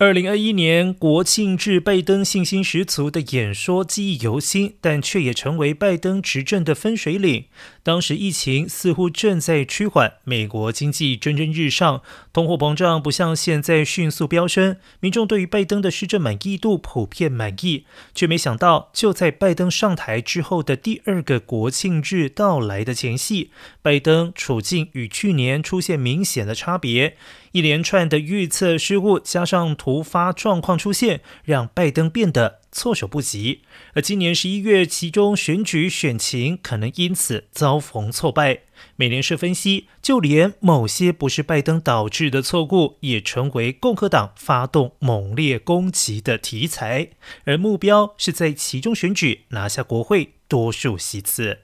二零二一年国庆日，拜登信心十足的演说记忆犹新，但却也成为拜登执政的分水岭。当时疫情似乎正在趋缓，美国经济蒸蒸日上，通货膨胀不像现在迅速飙升，民众对于拜登的施政满意度普遍满意。却没想到，就在拜登上台之后的第二个国庆日到来的前夕，拜登处境与去年出现明显的差别。一连串的预测失误，加上突发状况出现，让拜登变得措手不及。而今年十一月其中选举选情可能因此遭逢挫败。美联社分析，就连某些不是拜登导致的错误，也成为共和党发动猛烈攻击的题材，而目标是在其中选举拿下国会多数席次。